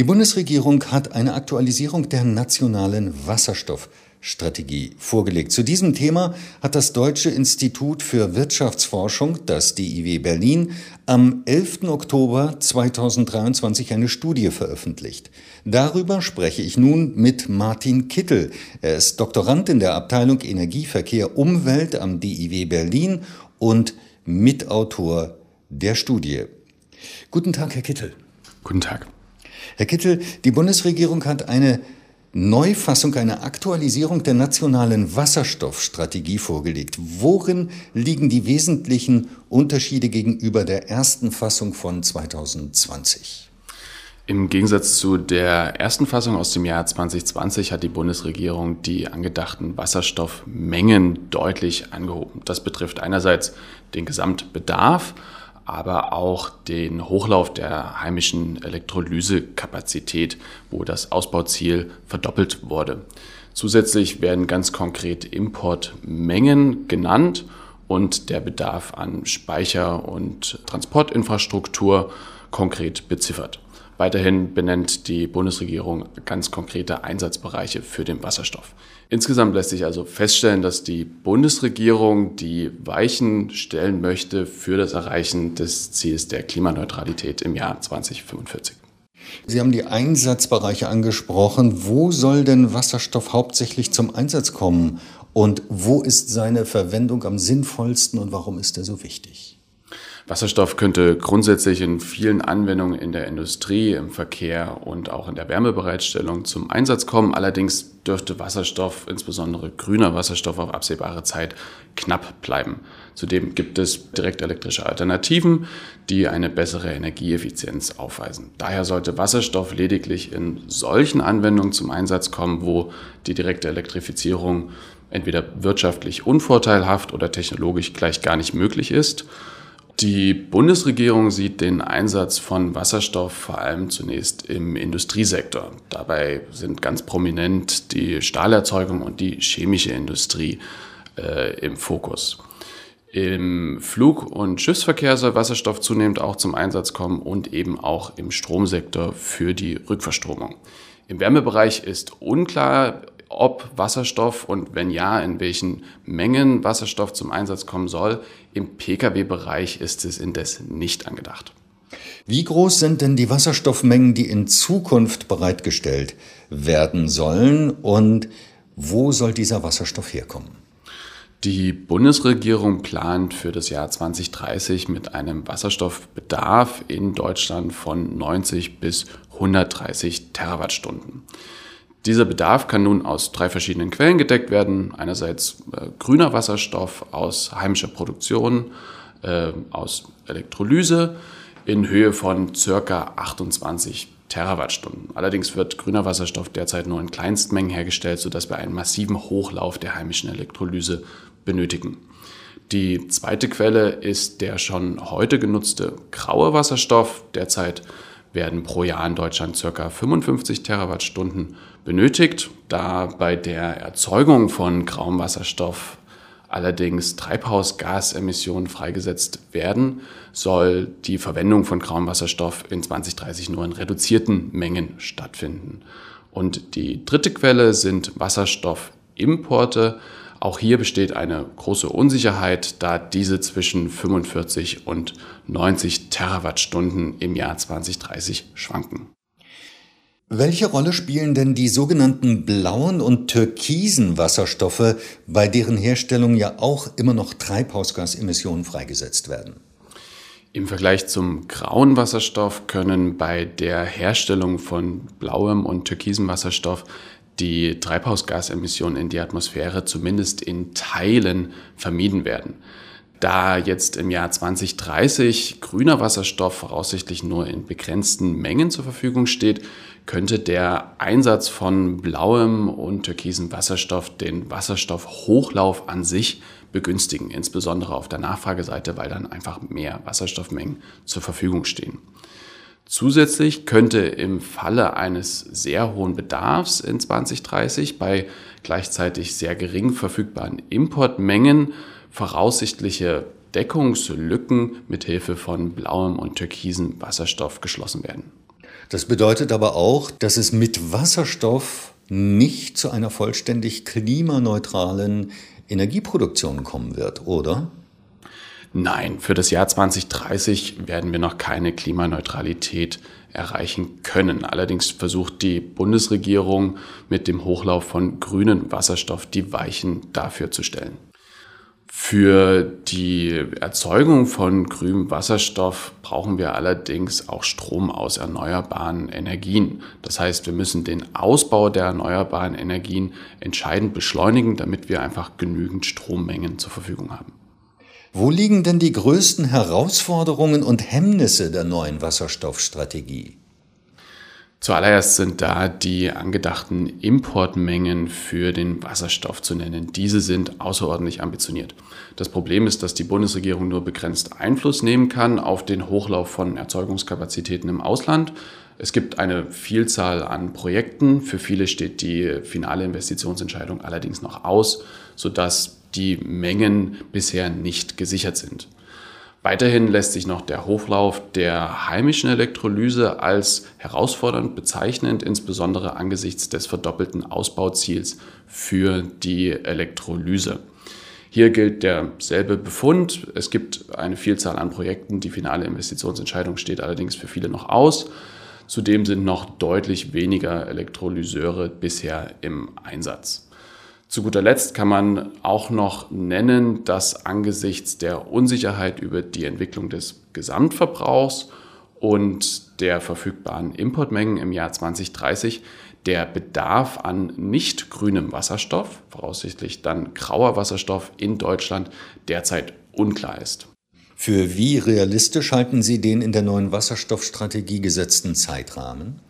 Die Bundesregierung hat eine Aktualisierung der nationalen Wasserstoffstrategie vorgelegt. Zu diesem Thema hat das Deutsche Institut für Wirtschaftsforschung, das DIW Berlin, am 11. Oktober 2023 eine Studie veröffentlicht. Darüber spreche ich nun mit Martin Kittel. Er ist Doktorand in der Abteilung Energieverkehr Umwelt am DIW Berlin und Mitautor der Studie. Guten Tag, Herr Kittel. Guten Tag. Herr Kittel, die Bundesregierung hat eine Neufassung, eine Aktualisierung der nationalen Wasserstoffstrategie vorgelegt. Worin liegen die wesentlichen Unterschiede gegenüber der ersten Fassung von 2020? Im Gegensatz zu der ersten Fassung aus dem Jahr 2020 hat die Bundesregierung die angedachten Wasserstoffmengen deutlich angehoben. Das betrifft einerseits den Gesamtbedarf, aber auch den Hochlauf der heimischen Elektrolysekapazität, wo das Ausbauziel verdoppelt wurde. Zusätzlich werden ganz konkret Importmengen genannt und der Bedarf an Speicher- und Transportinfrastruktur konkret beziffert. Weiterhin benennt die Bundesregierung ganz konkrete Einsatzbereiche für den Wasserstoff. Insgesamt lässt sich also feststellen, dass die Bundesregierung die Weichen stellen möchte für das Erreichen des Ziels der Klimaneutralität im Jahr 2045. Sie haben die Einsatzbereiche angesprochen. Wo soll denn Wasserstoff hauptsächlich zum Einsatz kommen? Und wo ist seine Verwendung am sinnvollsten und warum ist er so wichtig? Wasserstoff könnte grundsätzlich in vielen Anwendungen in der Industrie, im Verkehr und auch in der Wärmebereitstellung zum Einsatz kommen. Allerdings dürfte Wasserstoff, insbesondere grüner Wasserstoff, auf absehbare Zeit knapp bleiben. Zudem gibt es direkt elektrische Alternativen, die eine bessere Energieeffizienz aufweisen. Daher sollte Wasserstoff lediglich in solchen Anwendungen zum Einsatz kommen, wo die direkte Elektrifizierung entweder wirtschaftlich unvorteilhaft oder technologisch gleich gar nicht möglich ist. Die Bundesregierung sieht den Einsatz von Wasserstoff vor allem zunächst im Industriesektor. Dabei sind ganz prominent die Stahlerzeugung und die chemische Industrie äh, im Fokus. Im Flug- und Schiffsverkehr soll Wasserstoff zunehmend auch zum Einsatz kommen und eben auch im Stromsektor für die Rückverstromung. Im Wärmebereich ist unklar, ob Wasserstoff und wenn ja, in welchen Mengen Wasserstoff zum Einsatz kommen soll. Im Pkw-Bereich ist es indes nicht angedacht. Wie groß sind denn die Wasserstoffmengen, die in Zukunft bereitgestellt werden sollen und wo soll dieser Wasserstoff herkommen? Die Bundesregierung plant für das Jahr 2030 mit einem Wasserstoffbedarf in Deutschland von 90 bis 130 Terawattstunden. Dieser Bedarf kann nun aus drei verschiedenen Quellen gedeckt werden. Einerseits äh, grüner Wasserstoff aus heimischer Produktion, äh, aus Elektrolyse in Höhe von circa 28 Terawattstunden. Allerdings wird grüner Wasserstoff derzeit nur in Kleinstmengen hergestellt, sodass wir einen massiven Hochlauf der heimischen Elektrolyse benötigen. Die zweite Quelle ist der schon heute genutzte graue Wasserstoff. Derzeit werden pro Jahr in Deutschland ca. 55 Terawattstunden benötigt. Da bei der Erzeugung von grauem Wasserstoff allerdings Treibhausgasemissionen freigesetzt werden, soll die Verwendung von grauem Wasserstoff in 2030 nur in reduzierten Mengen stattfinden. Und die dritte Quelle sind Wasserstoffimporte. Auch hier besteht eine große Unsicherheit, da diese zwischen 45 und 90 Terawattstunden im Jahr 2030 schwanken. Welche Rolle spielen denn die sogenannten blauen und türkisen Wasserstoffe, bei deren Herstellung ja auch immer noch Treibhausgasemissionen freigesetzt werden? Im Vergleich zum grauen Wasserstoff können bei der Herstellung von blauem und türkisem Wasserstoff die Treibhausgasemissionen in die Atmosphäre zumindest in Teilen vermieden werden. Da jetzt im Jahr 2030 grüner Wasserstoff voraussichtlich nur in begrenzten Mengen zur Verfügung steht, könnte der Einsatz von blauem und türkisem Wasserstoff den Wasserstoffhochlauf an sich begünstigen, insbesondere auf der Nachfrageseite, weil dann einfach mehr Wasserstoffmengen zur Verfügung stehen. Zusätzlich könnte im Falle eines sehr hohen Bedarfs in 2030 bei gleichzeitig sehr gering verfügbaren Importmengen voraussichtliche Deckungslücken mit Hilfe von blauem und türkisem Wasserstoff geschlossen werden. Das bedeutet aber auch, dass es mit Wasserstoff nicht zu einer vollständig klimaneutralen Energieproduktion kommen wird, oder? Nein, für das Jahr 2030 werden wir noch keine Klimaneutralität erreichen können. Allerdings versucht die Bundesregierung mit dem Hochlauf von grünem Wasserstoff die Weichen dafür zu stellen. Für die Erzeugung von grünem Wasserstoff brauchen wir allerdings auch Strom aus erneuerbaren Energien. Das heißt, wir müssen den Ausbau der erneuerbaren Energien entscheidend beschleunigen, damit wir einfach genügend Strommengen zur Verfügung haben. Wo liegen denn die größten Herausforderungen und Hemmnisse der neuen Wasserstoffstrategie? Zuallererst sind da die angedachten Importmengen für den Wasserstoff zu nennen. Diese sind außerordentlich ambitioniert. Das Problem ist, dass die Bundesregierung nur begrenzt Einfluss nehmen kann auf den Hochlauf von Erzeugungskapazitäten im Ausland. Es gibt eine Vielzahl an Projekten. Für viele steht die finale Investitionsentscheidung allerdings noch aus, sodass die Mengen bisher nicht gesichert sind. Weiterhin lässt sich noch der Hochlauf der heimischen Elektrolyse als herausfordernd bezeichnend, insbesondere angesichts des verdoppelten Ausbauziels für die Elektrolyse. Hier gilt derselbe Befund. Es gibt eine Vielzahl an Projekten. Die finale Investitionsentscheidung steht allerdings für viele noch aus. Zudem sind noch deutlich weniger Elektrolyseure bisher im Einsatz. Zu guter Letzt kann man auch noch nennen, dass angesichts der Unsicherheit über die Entwicklung des Gesamtverbrauchs und der verfügbaren Importmengen im Jahr 2030 der Bedarf an nicht grünem Wasserstoff, voraussichtlich dann grauer Wasserstoff in Deutschland, derzeit unklar ist. Für wie realistisch halten Sie den in der neuen Wasserstoffstrategie gesetzten Zeitrahmen?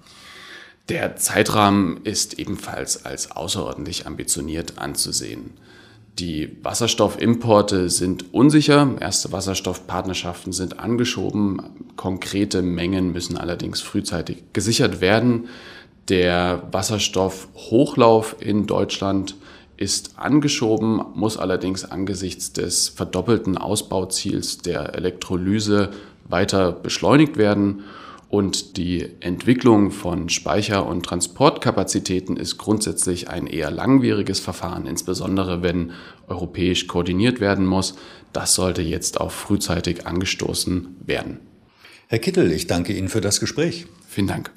Der Zeitrahmen ist ebenfalls als außerordentlich ambitioniert anzusehen. Die Wasserstoffimporte sind unsicher, erste Wasserstoffpartnerschaften sind angeschoben, konkrete Mengen müssen allerdings frühzeitig gesichert werden. Der Wasserstoffhochlauf in Deutschland ist angeschoben, muss allerdings angesichts des verdoppelten Ausbauziels der Elektrolyse weiter beschleunigt werden und die Entwicklung von Speicher- und Transportkapazitäten ist grundsätzlich ein eher langwieriges Verfahren, insbesondere wenn europäisch koordiniert werden muss. Das sollte jetzt auch frühzeitig angestoßen werden. Herr Kittel, ich danke Ihnen für das Gespräch. Vielen Dank.